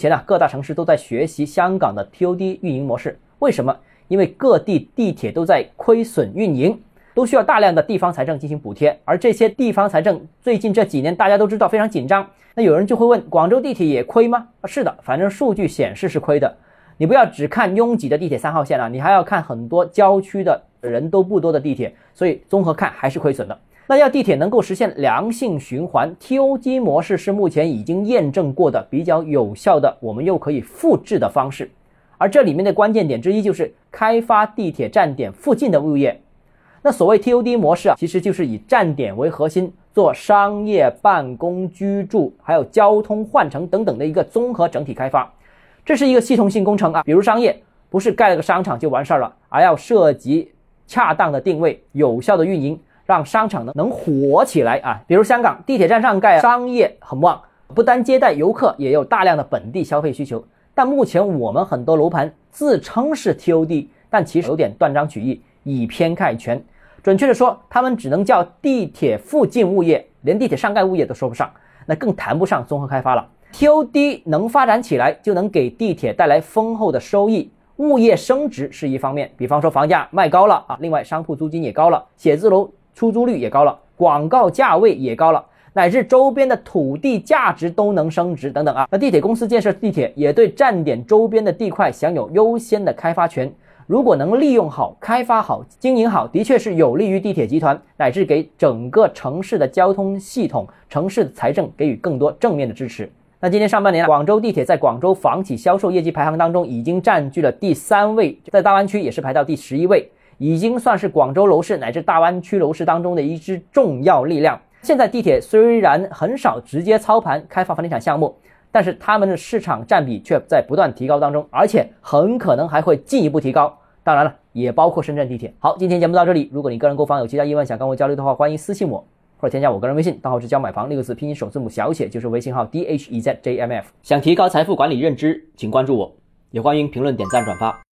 前啊，各大城市都在学习香港的 TOD 运营模式。为什么？因为各地地铁都在亏损运营，都需要大量的地方财政进行补贴。而这些地方财政最近这几年大家都知道非常紧张。那有人就会问：广州地铁也亏吗？啊，是的，反正数据显示是亏的。你不要只看拥挤的地铁三号线啊，你还要看很多郊区的人都不多的地铁。所以综合看还是亏损的。那要地铁能够实现良性循环，TOD 模式是目前已经验证过的比较有效的，我们又可以复制的方式。而这里面的关键点之一就是开发地铁站点附近的物业。那所谓 TOD 模式啊，其实就是以站点为核心，做商业、办公、居住，还有交通换乘等等的一个综合整体开发。这是一个系统性工程啊。比如商业，不是盖了个商场就完事儿了，而要涉及恰当的定位、有效的运营，让商场能能火起来啊。比如香港地铁站上盖商业很旺，不单接待游客，也有大量的本地消费需求。但目前我们很多楼盘自称是 TOD，但其实有点断章取义，以偏概全。准确的说，他们只能叫地铁附近物业，连地铁上盖物业都说不上，那更谈不上综合开发了。TOD 能发展起来，就能给地铁带来丰厚的收益，物业升值是一方面，比方说房价卖高了啊，另外商铺租金也高了，写字楼出租率也高了，广告价位也高了。乃至周边的土地价值都能升值等等啊，那地铁公司建设地铁也对站点周边的地块享有优先的开发权。如果能利用好、开发好、经营好，的确是有利于地铁集团乃至给整个城市的交通系统、城市的财政给予更多正面的支持。那今年上半年，广州地铁在广州房企销售业绩排行当中已经占据了第三位，在大湾区也是排到第十一位，已经算是广州楼市乃至大湾区楼市当中的一支重要力量。现在地铁虽然很少直接操盘开发房地产项目，但是他们的市场占比却在不断提高当中，而且很可能还会进一步提高。当然了，也包括深圳地铁。好，今天节目到这里。如果你个人购房有其他疑问想跟我交流的话，欢迎私信我或者添加我个人微信，账号是教买房六个字拼音首字母小写就是微信号 d h e z j m f。想提高财富管理认知，请关注我，也欢迎评论点赞转发。